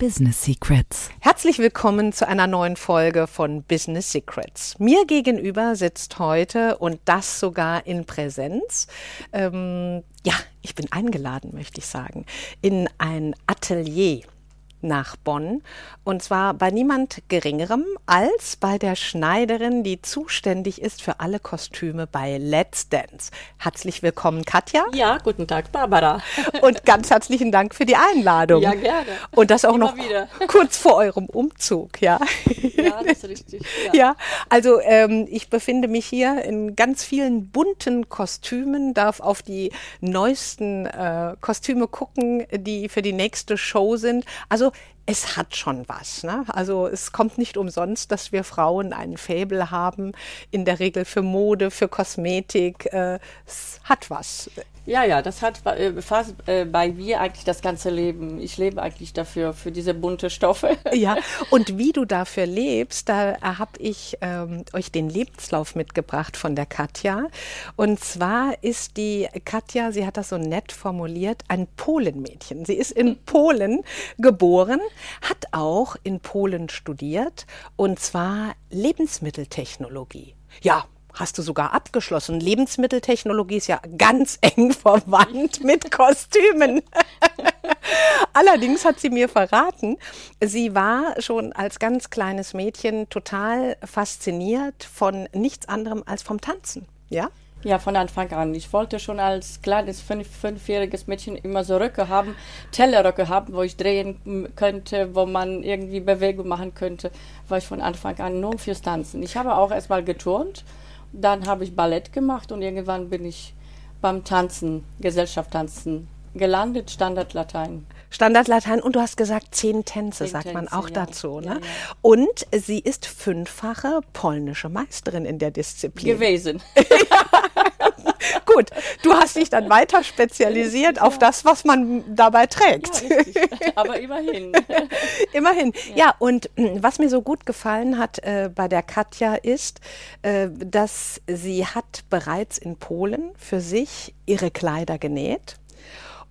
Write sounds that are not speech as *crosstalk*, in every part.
Business Secrets. Herzlich willkommen zu einer neuen Folge von Business Secrets. Mir gegenüber sitzt heute und das sogar in Präsenz. Ähm, ja, ich bin eingeladen, möchte ich sagen, in ein Atelier nach Bonn. Und zwar bei niemand Geringerem als bei der Schneiderin, die zuständig ist für alle Kostüme bei Let's Dance. Herzlich willkommen, Katja. Ja, guten Tag, Barbara. *laughs* Und ganz herzlichen Dank für die Einladung. Ja, gerne. Und das auch Immer noch wieder. *laughs* kurz vor eurem Umzug, ja. Ja, das ist richtig. Ja, also ähm, ich befinde mich hier in ganz vielen bunten Kostümen, darf auf die neuesten äh, Kostüme gucken, die für die nächste Show sind. Also es hat schon was. Ne? Also es kommt nicht umsonst, dass wir Frauen ein Faible haben, in der Regel für Mode, für Kosmetik. Äh, es hat was. Ja, ja, das hat äh, fast äh, bei mir eigentlich das ganze Leben. Ich lebe eigentlich dafür, für diese bunte Stoffe. *laughs* Ja, und wie du dafür lebst, da habe ich ähm, euch den Lebenslauf mitgebracht von der Katja. Und zwar ist die Katja, sie hat das so nett formuliert, ein Polenmädchen. Sie ist in Polen geboren, hat auch in Polen studiert und zwar Lebensmitteltechnologie. Ja, hast du sogar abgeschlossen. Lebensmitteltechnologie ist ja ganz *laughs* eng verwandt mit Kostümen. *laughs* Allerdings hat sie mir verraten, sie war schon als ganz kleines Mädchen total fasziniert von nichts anderem als vom Tanzen. Ja? Ja, von Anfang an. Ich wollte schon als kleines fünf, fünfjähriges Mädchen immer so Röcke haben, Tellerröcke haben, wo ich drehen könnte, wo man irgendwie Bewegung machen könnte. War ich von Anfang an nur fürs Tanzen. Ich habe auch erstmal geturnt, dann habe ich Ballett gemacht und irgendwann bin ich beim Tanzen, Gesellschaft tanzen gelandet, Standardlatein. Standardlatein und du hast gesagt zehn Tänze, Zehn sagt man Tänze, auch ja. dazu. Ne? Ja, ja. Und sie ist fünffache polnische Meisterin in der Disziplin. Gewesen. *laughs* *laughs* Gut, du hast dich dann weiter spezialisiert auf das, was man dabei trägt. Ja. Aber immerhin. *laughs* Immerhin. Ja. und mm, was mir so gut gefallen hat äh, bei der Katja ist, äh, dass sie hat bereits in Polen für sich ihre Kleider genäht.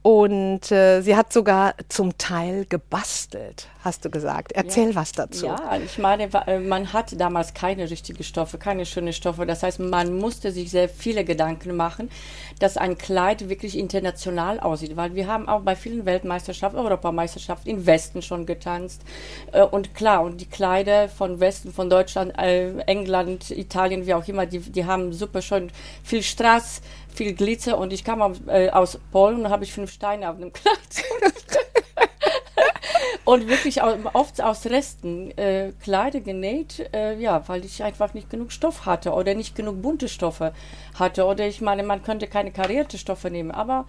Und äh, sie hat sogar zum Teil gebastelt, hast du gesagt. Erzähl was dazu. Ja, ich meine, äh, man hatte damals keine richtigen Stoffe, keine schönen Stoffe. Das heißt, man musste sich sehr viele Gedanken machen, dass ein Kleid wirklich international aussieht. Weil wir haben auch bei vielen Weltmeisterschaften, Europameisterschaften im Westen schon getanzt. Äh, Und klar, und die Kleider von Westen, von Deutschland, äh, England, Italien, wie auch immer, die, die haben super schön viel Strass, viel Glitzer. Und ich kam aus, äh, aus Polen und habe ich fünf Steine auf dem Kleid. *laughs* Und wirklich oft aus Resten äh, Kleider genäht, äh, ja, weil ich einfach nicht genug Stoff hatte oder nicht genug bunte Stoffe hatte. Oder ich meine, man könnte keine karierte Stoffe nehmen. Aber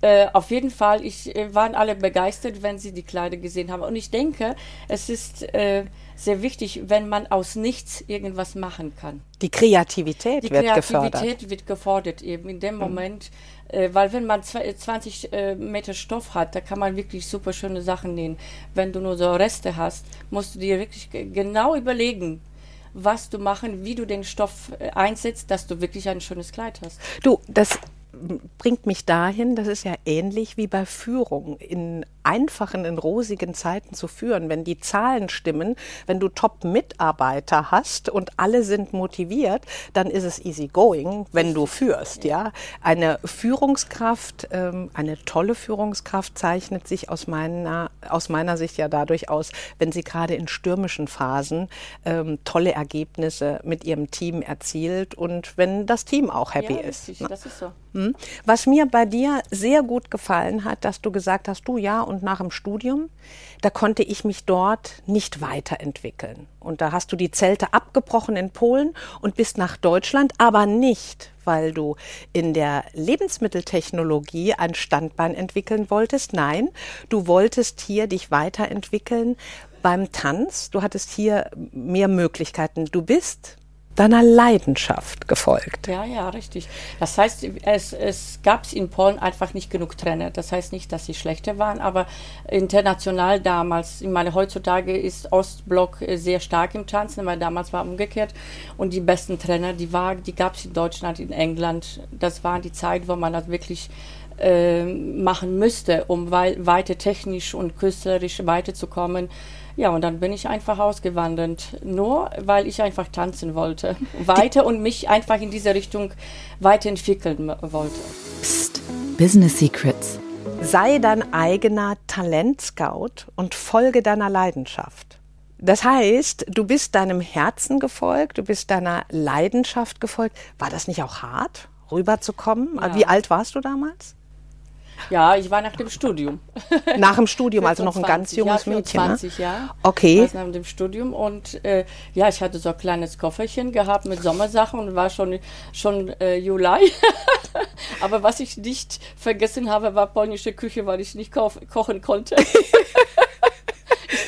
äh, auf jeden Fall, ich äh, waren alle begeistert, wenn sie die Kleider gesehen haben. Und ich denke, es ist äh, sehr wichtig, wenn man aus nichts irgendwas machen kann. Die Kreativität Die wird Kreativität gefördert. wird gefordert eben in dem Moment, äh, weil wenn man zwei- 20 äh, Meter Stoff hat, da kann man wirklich super schöne Sachen nähen. Wenn du nur so Reste hast, musst du dir wirklich ge- genau überlegen, was du machen, wie du den Stoff äh, einsetzt, dass du wirklich ein schönes Kleid hast. Du, das bringt mich dahin, das ist ja ähnlich wie bei Führung, in einfachen, in rosigen Zeiten zu führen. Wenn die Zahlen stimmen, wenn du Top-Mitarbeiter hast und alle sind motiviert, dann ist es easy going, wenn du führst. Ja, eine Führungskraft, ähm, eine tolle Führungskraft zeichnet sich aus meiner aus meiner Sicht ja dadurch aus, wenn sie gerade in stürmischen Phasen ähm, tolle Ergebnisse mit ihrem Team erzielt und wenn das Team auch happy ja, ist. ne? das ist so. Was mir bei dir sehr gut gefallen hat, dass du gesagt hast, du ja, und nach dem Studium, da konnte ich mich dort nicht weiterentwickeln. Und da hast du die Zelte abgebrochen in Polen und bist nach Deutschland, aber nicht, weil du in der Lebensmitteltechnologie ein Standbein entwickeln wolltest. Nein, du wolltest hier dich weiterentwickeln beim Tanz. Du hattest hier mehr Möglichkeiten. Du bist deiner Leidenschaft gefolgt. Ja, ja, richtig. Das heißt, es, es gab in Polen einfach nicht genug Trainer. Das heißt nicht, dass sie schlechter waren, aber international damals, ich meine, heutzutage ist Ostblock sehr stark im Tanzen, weil damals war umgekehrt. Und die besten Trainer, die, die gab es in Deutschland, in England. Das war die Zeit, wo man das wirklich äh, machen müsste, um wei weiter technisch und künstlerisch weiterzukommen. Ja, und dann bin ich einfach ausgewandert, nur weil ich einfach tanzen wollte. *laughs* Weiter und mich einfach in diese Richtung weiterentwickeln wollte. Psst, Business Secrets. Sei dein eigener Talentscout und folge deiner Leidenschaft. Das heißt, du bist deinem Herzen gefolgt, du bist deiner Leidenschaft gefolgt. War das nicht auch hart, rüberzukommen? Ja. Wie alt warst du damals? Ja, ich war nach dem Studium. *laughs* Nach dem Studium, also noch ein ganz junges ja, Mädchen. 20 ne? Jahre. Okay. nach dem Studium und äh, ja, ich hatte so ein kleines Kofferchen gehabt mit Sommersachen und war schon schon äh, Juli. *laughs* Aber was ich nicht vergessen habe, war polnische Küche, weil ich nicht kochen konnte. *laughs*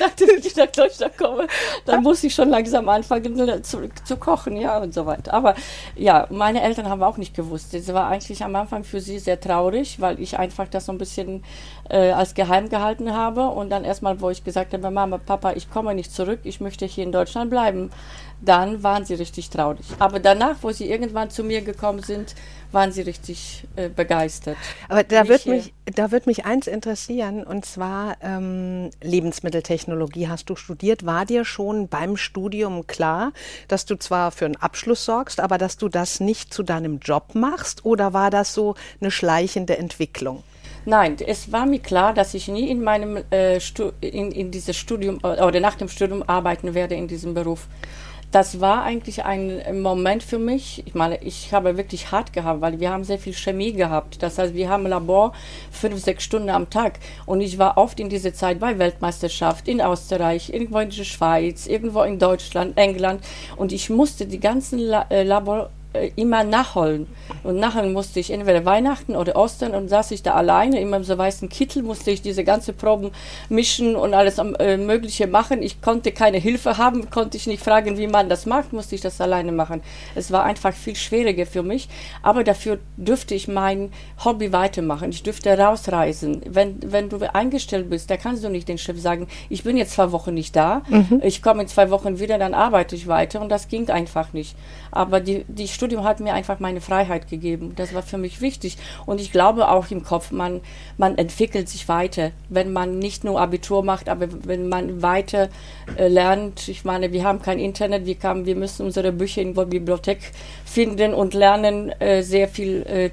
dachte, wenn ich nach Deutschland komme, dann muss ich schon langsam anfangen zu, zu, kochen, ja, und so weiter. Aber ja, meine Eltern haben auch nicht gewusst. Es war eigentlich am Anfang für sie sehr traurig, weil ich einfach das so ein bisschen äh, als geheim gehalten habe. Und dann erstmal, wo ich gesagt habe, Mama, Papa, ich komme nicht zurück, ich möchte hier in Deutschland bleiben, dann waren sie richtig traurig. Aber danach, wo sie irgendwann zu mir gekommen sind, waren sie richtig äh, begeistert. Aber da wird, mich, da wird mich eins interessieren, und zwar ähm, Lebensmitteltechnologie hast du studiert. War dir schon beim Studium klar, dass du zwar für einen Abschluss sorgst, aber dass du das nicht zu deinem Job machst? Oder war das so eine schleichende Entwicklung? Nein, es war mir klar, dass ich nie in meinem äh, in, in dieses Studium oder nach dem Studium arbeiten werde in diesem Beruf das war eigentlich ein Moment für mich. Ich meine, ich habe wirklich hart gehabt, weil wir haben sehr viel Chemie gehabt. Das heißt, wir haben Labor fünf, sechs Stunden am Tag. Und ich war oft in dieser Zeit bei Weltmeisterschaft in Österreich, irgendwo in der Schweiz, irgendwo in Deutschland, England. Und ich musste die ganzen äh, Labor immer nachholen. Und nachher musste ich entweder Weihnachten oder Ostern und saß ich da alleine, immer im so weißen Kittel musste ich diese ganze Proben mischen und alles äh, Mögliche machen. Ich konnte keine Hilfe haben, konnte ich nicht fragen, wie man das macht, musste ich das alleine machen. Es war einfach viel schwieriger für mich, aber dafür dürfte ich mein Hobby weitermachen. Ich dürfte rausreisen. Wenn, wenn du eingestellt bist, da kannst du nicht den Chef sagen, ich bin jetzt zwei Wochen nicht da, mhm. ich komme in zwei Wochen wieder, dann arbeite ich weiter und das ging einfach nicht. Aber die, die Stunde Studium hat mir einfach meine Freiheit gegeben. Das war für mich wichtig. Und ich glaube auch im Kopf, man, man entwickelt sich weiter, wenn man nicht nur Abitur macht, aber wenn man weiter äh, lernt. Ich meine, wir haben kein Internet, wir, kann, wir müssen unsere Bücher in der Bibliothek finden und lernen äh, sehr viel äh,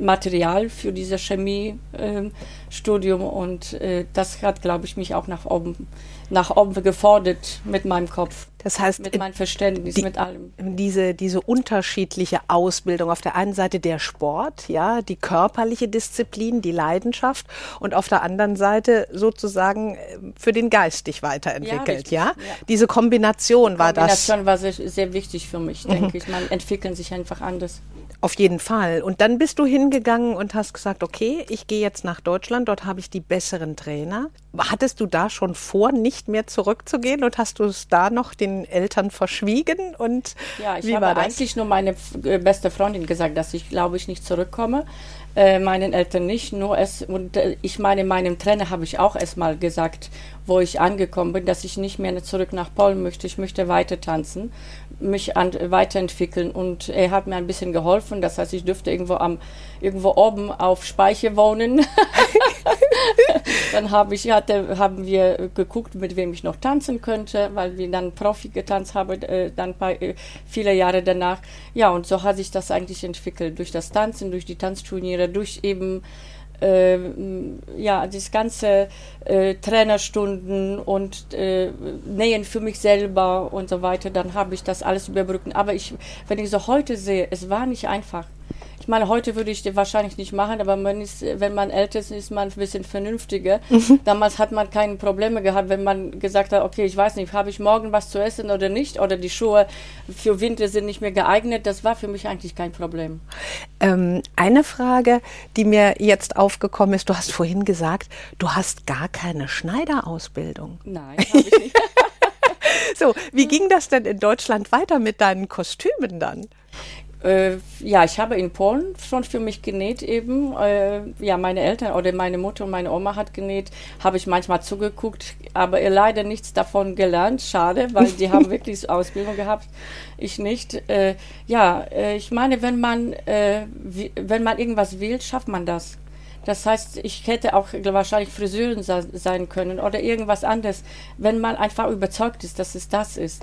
Material für dieses Chemiestudium. und äh, das hat, glaube ich, mich auch nach oben nach oben gefordert mit meinem Kopf. Das heißt, mit meinem Verständnis, die, mit allem. Diese, diese unterschiedliche Ausbildung. Auf der einen Seite der Sport, ja, die körperliche Disziplin, die Leidenschaft und auf der anderen Seite sozusagen äh, für den Geist dich weiterentwickelt, ja? ja? ja. Diese Kombination war das. Kombination war sehr, sehr wichtig für mich, denke mhm. ich. Man entwickeln sich einfach anders. Auf jeden Fall. Und dann bist du hingegangen und hast gesagt, okay, ich gehe jetzt nach Deutschland, dort habe ich die besseren Trainer. Hattest du da schon vor, nicht mehr zurückzugehen und hast du es da noch den Eltern verschwiegen? Und ja, ich habe eigentlich nur meine äh, beste Freundin gesagt, dass ich glaube ich nicht zurückkomme. Äh, meinen Eltern nicht, nur es, und äh, ich meine, meinem Trainer habe ich auch erstmal gesagt, wo ich angekommen bin, dass ich nicht mehr zurück nach Polen möchte, ich möchte weiter tanzen, mich an, weiterentwickeln und er hat mir ein bisschen geholfen, das heißt, ich dürfte irgendwo am, irgendwo oben auf Speicher wohnen. *laughs* dann habe ich, hatte, haben wir geguckt, mit wem ich noch tanzen könnte, weil wir dann Profi getanzt haben, äh, dann paar, äh, viele Jahre danach. Ja, und so hat sich das eigentlich entwickelt, durch das Tanzen, durch die Tanzturniere, durch eben äh, ja, das ganze äh, Trainerstunden und äh, Nähen für mich selber und so weiter, dann habe ich das alles überbrücken. Aber ich, wenn ich so heute sehe, es war nicht einfach. Ich meine, heute würde ich das wahrscheinlich nicht machen, aber man ist, wenn man älter ist, ist man ein bisschen vernünftiger. Mhm. Damals hat man keine Probleme gehabt, wenn man gesagt hat, okay, ich weiß nicht, habe ich morgen was zu essen oder nicht, oder die Schuhe für Winter sind nicht mehr geeignet. Das war für mich eigentlich kein Problem. Ähm, eine Frage, die mir jetzt aufgekommen ist, du hast vorhin gesagt, du hast gar keine Schneiderausbildung. Nein, habe ich nicht. *laughs* so, wie *laughs* ging das denn in Deutschland weiter mit deinen Kostümen dann? Äh, ja, ich habe in Polen schon für mich genäht eben. Äh, ja, meine Eltern oder meine Mutter und meine Oma hat genäht, habe ich manchmal zugeguckt, aber leider nichts davon gelernt. Schade, weil die haben *laughs* wirklich Ausbildung gehabt, ich nicht. Äh, ja, äh, ich meine, wenn man, äh, wenn man irgendwas will, schafft man das. Das heißt, ich hätte auch wahrscheinlich Friseurin sein können oder irgendwas anderes, wenn man einfach überzeugt ist, dass es das ist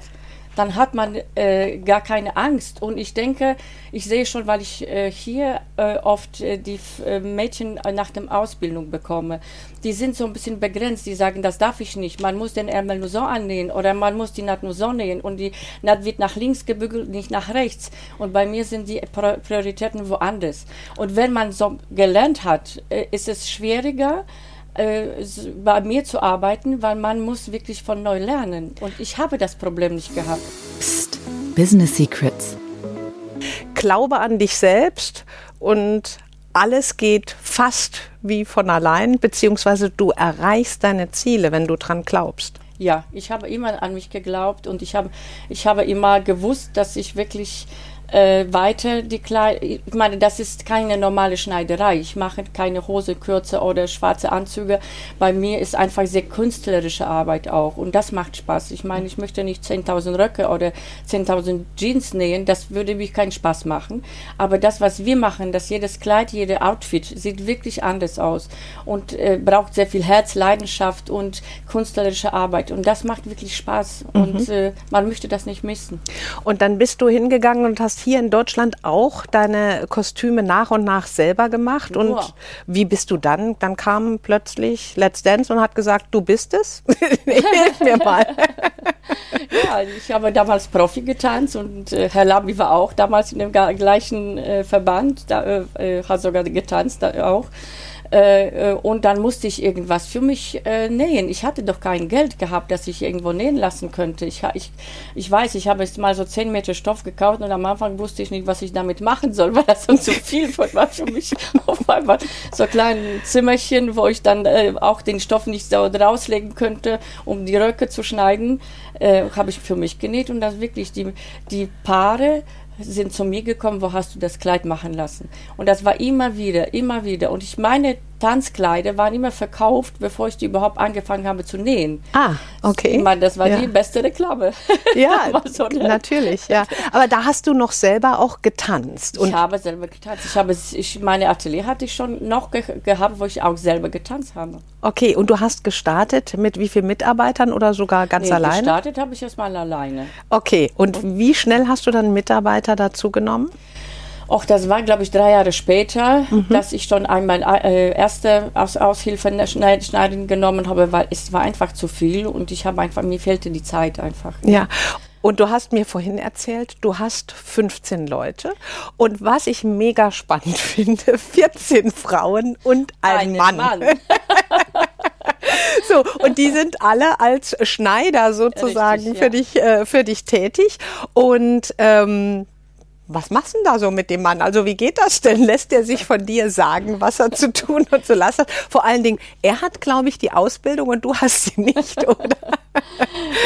dann hat man äh, gar keine Angst. Und ich denke, ich sehe schon, weil ich äh, hier äh, oft äh, die äh, Mädchen nach der Ausbildung bekomme, die sind so ein bisschen begrenzt. Die sagen, das darf ich nicht. Man muss den Ärmel nur so annähen oder man muss die Naht nur so nähen und die Naht wird nach links gebügelt, nicht nach rechts. Und bei mir sind die Prioritäten woanders. Und wenn man so gelernt hat, äh, ist es schwieriger, äh, bei mir zu arbeiten, weil man muss wirklich von neu lernen. Und ich habe das Problem nicht gehabt. Psst, Business Secrets. Glaube an dich selbst und alles geht fast wie von allein, beziehungsweise du erreichst deine Ziele, wenn du dran glaubst. Ja, ich habe immer an mich geglaubt und ich habe, ich habe immer gewusst, dass ich wirklich äh, weiter die Kleider. Ich meine, das ist keine normale Schneiderei. Ich mache keine Hose kürzer oder schwarze Anzüge. Bei mir ist einfach sehr künstlerische Arbeit auch und das macht Spaß. Ich meine, ich möchte nicht 10.000 Röcke oder 10.000 Jeans nähen. Das würde mich keinen Spaß machen. Aber das, was wir machen, dass jedes Kleid, jede Outfit sieht wirklich anders aus und äh, braucht sehr viel Herz, Leidenschaft und künstlerische Arbeit und das macht wirklich Spaß mhm. und äh, man möchte das nicht missen. Und dann bist du hingegangen und hast hier in Deutschland auch deine Kostüme nach und nach selber gemacht. Und wow. wie bist du dann? Dann kam plötzlich Let's Dance und hat gesagt, du bist es. *laughs* Hilf mir mal. *laughs* ja, ich habe damals Profi getanzt und äh, Herr Labi war auch damals in dem gleichen äh, Verband, da, äh, äh hat sogar getanzt da auch. Äh, äh, und dann musste ich irgendwas für mich äh, nähen. Ich hatte doch kein Geld gehabt, dass ich irgendwo nähen lassen könnte. Ich, ich, ich weiß, ich habe jetzt mal so 10 Meter Stoff gekauft und am Anfang wusste ich nicht, was ich damit machen soll, weil das so zu viel war für mich. *laughs* Auf einmal so ein kleines Zimmerchen, wo ich dann äh, auch den Stoff nicht so rauslegen könnte, um die Röcke zu schneiden, äh, habe ich für mich genäht und das wirklich die, die Paare sind zu mir gekommen, wo hast du das Kleid machen lassen? Und das war immer wieder, immer wieder. Und ich meine, Tanzkleider waren immer verkauft, bevor ich die überhaupt angefangen habe zu nähen. Ah, okay. Ich meine, das war ja. die beste Reklame. *laughs* Ja, *laughs* so natürlich, ja. Aber da hast du noch selber auch getanzt. Und ich habe selber getanzt. Ich habe, ich, meine Atelier hatte ich schon noch ge gehabt, wo ich auch selber getanzt habe. Okay, und du hast gestartet mit wie vielen Mitarbeitern oder sogar ganz nee, alleine? Gestartet habe ich erstmal alleine. Okay, und, und wie schnell hast du dann Mitarbeiter dazu genommen? Och, das war, glaube ich, drei Jahre später, mhm. dass ich schon einmal äh, erste Aus Aushilfe Schneiden genommen habe, weil es war einfach zu viel und ich habe einfach, mir fehlte die Zeit einfach. Ja. Und du hast mir vorhin erzählt, du hast 15 Leute. Und was ich mega spannend *laughs* finde, 14 Frauen und ein Einen Mann. Mann. *laughs* so, und die sind alle als Schneider sozusagen Richtig, ja. für, dich, äh, für dich tätig. Und ähm, was machst du denn da so mit dem Mann? Also wie geht das denn? Lässt er sich von dir sagen, was er zu tun und zu lassen hat? Vor allen Dingen, er hat, glaube ich, die Ausbildung und du hast sie nicht, *laughs* oder?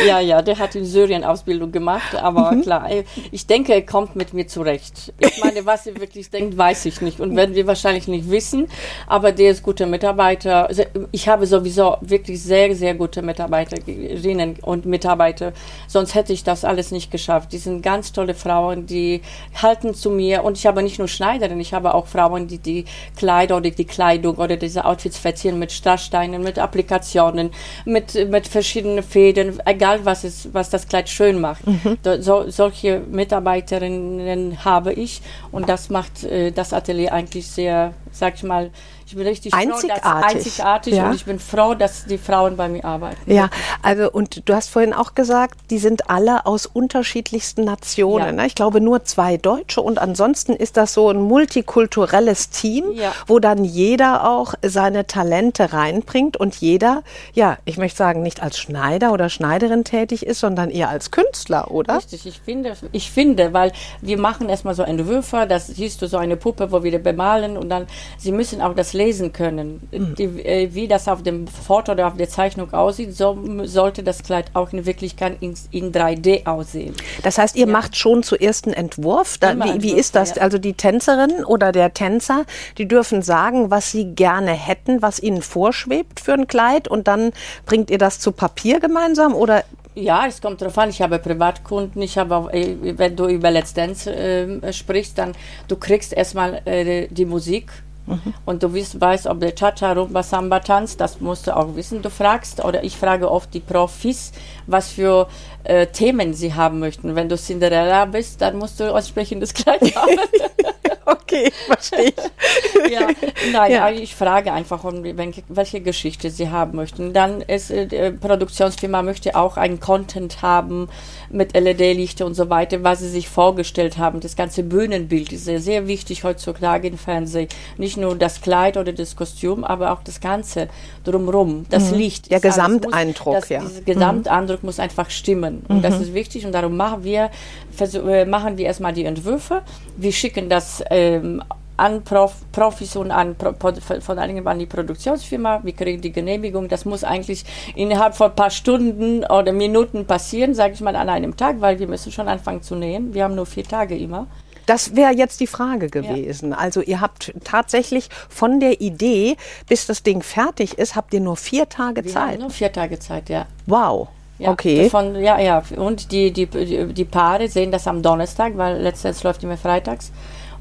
Ja, ja, der hat in Syrien Ausbildung gemacht, aber mhm. klar, ich denke, er kommt mit mir zurecht. Ich meine, was er wirklich denkt, weiß ich nicht und werden wir wahrscheinlich nicht wissen, aber der ist guter Mitarbeiter. Ich habe sowieso wirklich sehr, sehr gute Mitarbeiterinnen und Mitarbeiter, sonst hätte ich das alles nicht geschafft. Die sind ganz tolle Frauen, die halten zu mir und ich habe nicht nur Schneiderin, ich habe auch Frauen, die die Kleider oder die Kleidung oder diese Outfits verzieren mit Strasssteinen, mit Applikationen, mit, mit verschiedenen Fäden, egal was es, was das Kleid schön macht. Mhm. So, solche Mitarbeiterinnen habe ich und das macht äh, das Atelier eigentlich sehr, sag ich mal, ich bin richtig einzigartig, froh, einzigartig ja. und ich bin froh, dass die Frauen bei mir arbeiten. Ja, also und du hast vorhin auch gesagt, die sind alle aus unterschiedlichsten Nationen. Ja. Ne? Ich glaube nur zwei Deutsche und ansonsten ist das so ein multikulturelles Team, ja. wo dann jeder auch seine Talente reinbringt und jeder, ja, ich möchte sagen, nicht als Schneider oder Schneiderin tätig ist, sondern eher als Künstler, oder? Richtig, ich finde, ich finde, weil wir machen erstmal so einen Würfer, das siehst du so eine Puppe, wo wir bemalen und dann, sie müssen auch das lesen können. Mhm. Die, äh, wie das auf dem Foto oder auf der Zeichnung aussieht, so sollte das Kleid auch in Wirklichkeit in, in 3D aussehen. Das heißt, ihr ja. macht schon zuerst einen Entwurf. Da, wie, wie ist das? Ja. Also die Tänzerin oder der Tänzer, die dürfen sagen, was sie gerne hätten, was ihnen vorschwebt für ein Kleid und dann bringt ihr das zu Papier gemeinsam oder ja, es kommt darauf an. Ich habe Privatkunden. Ich habe auch, äh, wenn du über Let's Dance äh, sprichst, dann du kriegst erstmal äh, die Musik Mhm. Und du weißt, weißt, ob der Cha-Cha, Rumba, Samba tanzt, das musst du auch wissen. Du fragst, oder ich frage oft die Profis, was für äh, Themen sie haben möchten. Wenn du Cinderella bist, dann musst du entsprechendes Kleid haben. *laughs* *laughs* okay, verstehe ich. *laughs* ja, nein, ja. ich frage einfach, welche Geschichte sie haben möchten. Dann ist äh, die Produktionsfirma möchte auch einen Content haben mit LED-Lichter und so weiter, was sie sich vorgestellt haben. Das ganze Bühnenbild ist sehr, sehr wichtig heutzutage im Fernsehen. Nicht nur das Kleid oder das Kostüm, aber auch das Ganze drumherum, das mhm. Licht. Der Gesamteindruck, muss, das, ja. Dieser Gesamteindruck mhm. muss einfach stimmen. Und mhm. das ist wichtig und darum machen wir, machen wir erstmal die Entwürfe. Wir schicken das ähm, an Prof, Profis und an von einigen an die Produktionsfirma. Wir kriegen die Genehmigung. Das muss eigentlich innerhalb von ein paar Stunden oder Minuten passieren, sage ich mal, an einem Tag, weil wir müssen schon anfangen zu nähen. Wir haben nur vier Tage immer. Das wäre jetzt die Frage gewesen. Ja. Also ihr habt tatsächlich von der Idee, bis das Ding fertig ist, habt ihr nur vier Tage wir Zeit. Haben nur vier Tage Zeit, ja. Wow. Ja, okay. Von, ja, ja. Und die, die, die Paare sehen das am Donnerstag, weil letztens läuft immer freitags.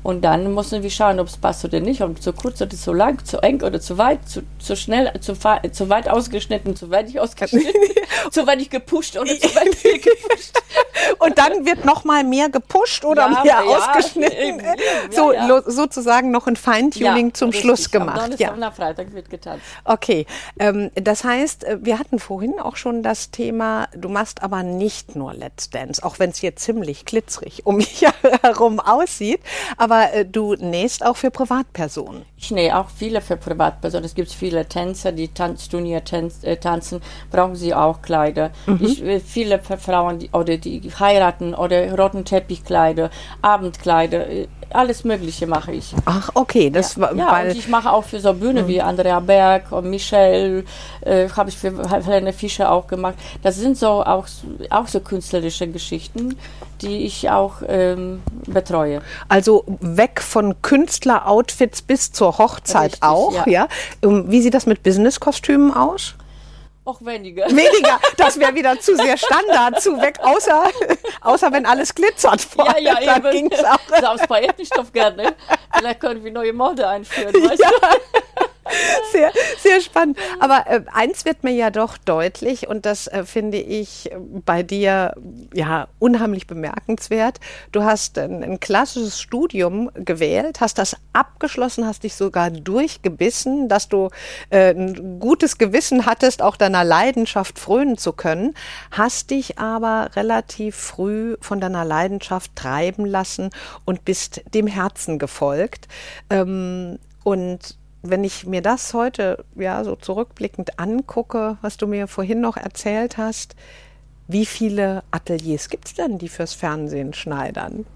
Und dann müssen wir schauen, ob es passt oder nicht, ob zu kurz oder zu lang, zu eng oder zu weit, zu, zu schnell, zu, zu weit ausgeschnitten, zu wenig ausgeschnitten, *laughs* zu wenig gepusht oder *laughs* zu wenig gepusht. Und dann wird noch mal mehr gepusht oder ja, mehr ja, ausgeschnitten. Ja, so sozusagen noch ein Feintuning zum richtig. Schluss gemacht. Am ja. am Freitag wird getanzt. Okay, ähm, das heißt, äh, wir hatten vorhin auch schon das Thema, du machst aber nicht nur Let's Dance, auch wenn es hier ziemlich glitzerig um *laughs* mich herum aussieht, aber äh, du nähst auch für Privatpersonen. Ich nähe auch viele für Privatpersonen. Es gibt viele Tänzer, die Tanzturnier tanz, äh, tanzen, brauchen sie auch Kleider. Mhm. Ich, äh, viele Frauen, die, oder die heiraten oder roten Teppichkleider, Abendkleider, äh, alles Mögliche mache ich. Ach, okay. Das ja, war, ja und ich mache auch für so Bühne mhm. wie Andrea Berg und Michelle, äh, habe ich für Helene Fischer auch gemacht. Das sind so auch, auch so künstlerische Geschichten, die ich auch ähm, betreue. Also weg von Künstler-Outfits bis zur Hochzeit Richtig, auch, ja. ja. Ähm, wie sieht das mit Business-Kostümen aus? Auch weniger. *laughs* Weniger, das wäre wieder zu sehr Standard, zu weg, außer, außer wenn alles glitzert. Vorne, ja, ja, dann eben. Ging's auch. Aus Paillettenstoff gerne. Vielleicht können wir neue Mode einführen, weißt ja. du? Sehr, sehr spannend. Aber äh, eins wird mir ja doch deutlich und das äh, finde ich bei dir ja unheimlich bemerkenswert. Du hast ein, ein, klassisches Studium gewählt, hast das abgeschlossen, hast dich sogar durchgebissen, dass du äh, ein gutes Gewissen hattest, auch deiner Leidenschaft frönen zu können, hast dich aber relativ früh von deiner Leidenschaft treiben lassen und bist dem Herzen gefolgt. Ähm, und wenn ich mir das heute ja so zurückblickend angucke, was du mir vorhin noch erzählt hast, wie viele Ateliers gibt es denn, die fürs Fernsehen schneidern?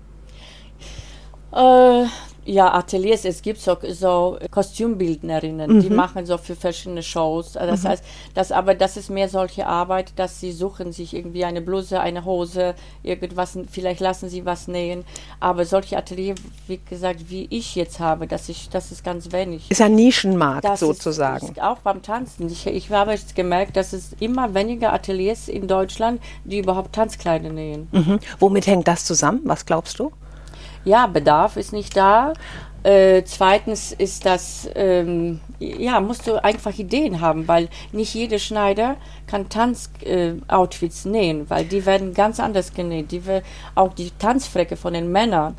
Äh, ja, Ateliers, es gibt so, so Kostümbildnerinnen, mhm. die machen so für verschiedene Shows. Das mhm. heißt, das, aber das ist mehr solche Arbeit, dass sie suchen sich irgendwie eine Bluse, eine Hose, irgendwas, vielleicht lassen sie was nähen. Aber solche Ateliers, wie gesagt, wie ich jetzt habe, das ist, das ist ganz wenig. Ist ein Nischenmarkt das sozusagen. Ist, ist auch beim Tanzen. Ich, ich habe jetzt gemerkt, dass es immer weniger Ateliers in Deutschland, die überhaupt Tanzkleider nähen. Mhm. Womit hängt das zusammen? Was glaubst du? Ja, Bedarf ist nicht da. Äh, zweitens ist das, ähm, ja, musst du einfach Ideen haben, weil nicht jeder Schneider kann Tanzoutfits äh, nähen, weil die werden ganz anders genäht. Die, auch die Tanzfrecke von den Männern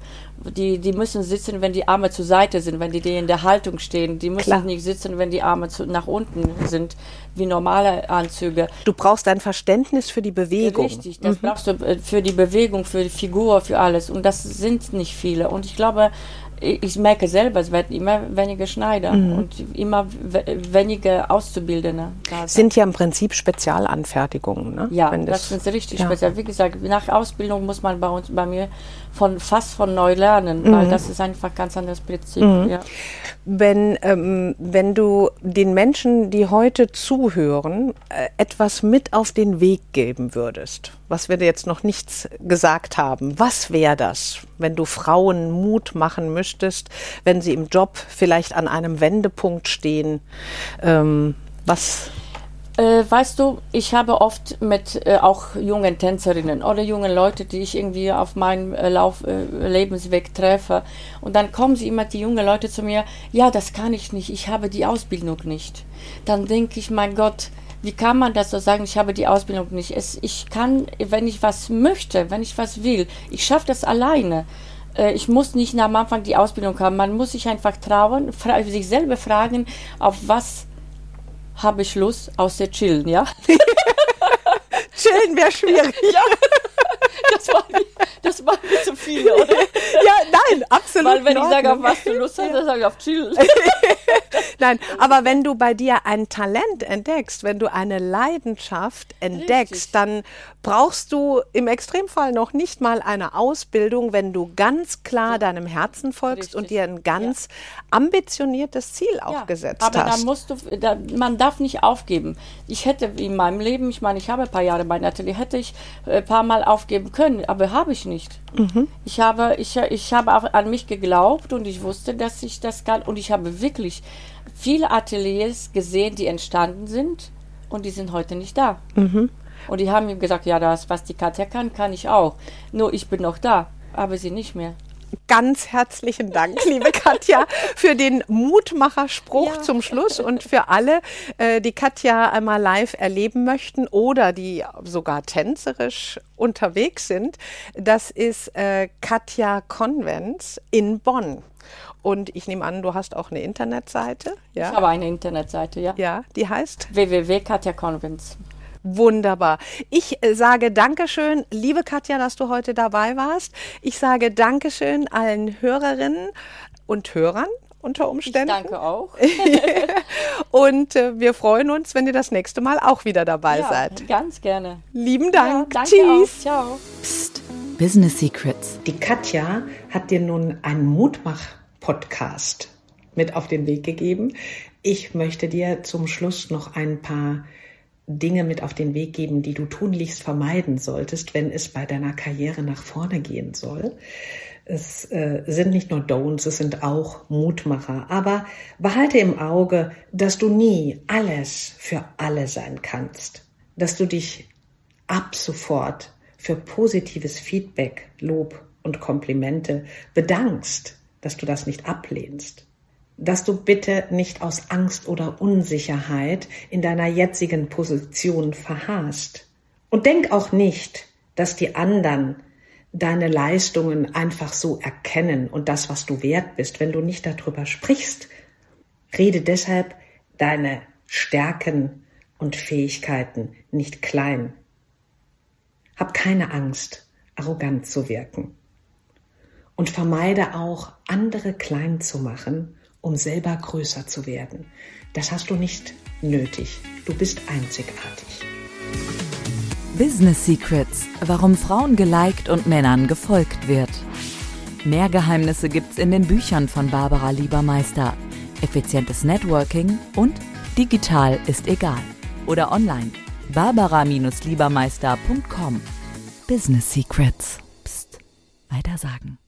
die, die müssen sitzen, wenn die Arme zur Seite sind, wenn die, die in der Haltung stehen. Die müssen Klar. nicht sitzen, wenn die Arme zu, nach unten sind, wie normale Anzüge. Du brauchst ein Verständnis für die Bewegung. Richtig, das mhm. brauchst du äh, für die Bewegung, für die Figur, für alles. Und das sind nicht viele. Und ich glaube, ich merke selber, es werden immer weniger Schneider mhm. und immer weniger Auszubildende. Da sind ja im Prinzip Spezialanfertigungen, ne? Ja, Wenn das, das sind richtig ja. speziell. Wie gesagt, nach Ausbildung muss man bei uns, bei mir von fast von neu lernen, mhm. weil das ist einfach ganz anderes Prinzip. Mhm. Ja. Wenn, ähm, wenn du den Menschen, die heute zuhören, äh, etwas mit auf den Weg geben würdest, was wir jetzt noch nichts gesagt haben, was wäre das, wenn du Frauen Mut machen müsstest, wenn sie im Job vielleicht an einem Wendepunkt stehen? Ähm, was äh, weißt du, ich habe oft mit äh, auch jungen Tänzerinnen oder jungen Leuten, die ich irgendwie auf meinem äh, Lauf, äh, Lebensweg treffe. Und dann kommen sie immer, die jungen Leute zu mir, ja, das kann ich nicht, ich habe die Ausbildung nicht. Dann denke ich, mein Gott, wie kann man das so sagen, ich habe die Ausbildung nicht? Es, ich kann, wenn ich was möchte, wenn ich was will, ich schaffe das alleine. Äh, ich muss nicht am Anfang die Ausbildung haben. Man muss sich einfach trauen, sich selber fragen, auf was habe ich Lust, außer chillen, ja? *laughs* chillen wäre schwierig. *laughs* ja, das war, das war mir zu viel, oder? Ja, nein, absolut. Weil wenn ich sage, auf was du Lust hast, dann sage ich auf chillen. *laughs* Nein, aber wenn du bei dir ein Talent entdeckst, wenn du eine Leidenschaft entdeckst, Richtig. dann brauchst du im Extremfall noch nicht mal eine Ausbildung, wenn du ganz klar deinem Herzen folgst Richtig. und dir ein ganz ja. ambitioniertes Ziel auch ja, gesetzt aber hast. Aber da musst du, da, man darf nicht aufgeben. Ich hätte in meinem Leben, ich meine, ich habe ein paar Jahre mein Atelier, hätte ich ein äh, paar Mal aufgeben können, aber habe ich nicht. Mhm. Ich habe, ich, ich habe auch an mich geglaubt und ich wusste, dass ich das kann und ich habe wirklich viele Ateliers gesehen, die entstanden sind und die sind heute nicht da. Mhm. Und die haben ihm gesagt, ja, das, was die Katja kann, kann ich auch. Nur ich bin noch da, aber sie nicht mehr. Ganz herzlichen Dank, liebe *laughs* Katja, für den Mutmacherspruch ja. zum Schluss und für alle, äh, die Katja einmal live erleben möchten oder die sogar tänzerisch unterwegs sind. Das ist äh, Katja Konvents in Bonn. Und ich nehme an, du hast auch eine Internetseite. Ja? Ich habe eine Internetseite, ja. Ja, die heißt? www.katjakonvents. Wunderbar. Ich äh, sage Dankeschön, liebe Katja, dass du heute dabei warst. Ich sage Dankeschön allen Hörerinnen und Hörern unter Umständen. Ich danke auch. *laughs* und äh, wir freuen uns, wenn ihr das nächste Mal auch wieder dabei ja, seid. Ganz gerne. Lieben Dank. Ja, Tschüss. Auch. Ciao. Psst. Business Secrets. Die Katja hat dir nun einen Mutmach-Podcast mit auf den Weg gegeben. Ich möchte dir zum Schluss noch ein paar Dinge mit auf den Weg geben, die du tunlichst vermeiden solltest, wenn es bei deiner Karriere nach vorne gehen soll. Es äh, sind nicht nur Don'ts, es sind auch Mutmacher. Aber behalte im Auge, dass du nie alles für alle sein kannst. Dass du dich ab sofort für positives Feedback, Lob und Komplimente bedankst, dass du das nicht ablehnst dass du bitte nicht aus Angst oder Unsicherheit in deiner jetzigen Position verharrst. Und denk auch nicht, dass die anderen deine Leistungen einfach so erkennen und das, was du wert bist, wenn du nicht darüber sprichst. Rede deshalb deine Stärken und Fähigkeiten nicht klein. Hab keine Angst, arrogant zu wirken. Und vermeide auch, andere klein zu machen um selber größer zu werden. Das hast du nicht nötig. Du bist einzigartig. Business Secrets, warum Frauen geliked und Männern gefolgt wird. Mehr Geheimnisse gibt's in den Büchern von Barbara Liebermeister. Effizientes Networking und digital ist egal. Oder online. Barbara-Liebermeister.com. Business Secrets. Psst. Weiter sagen.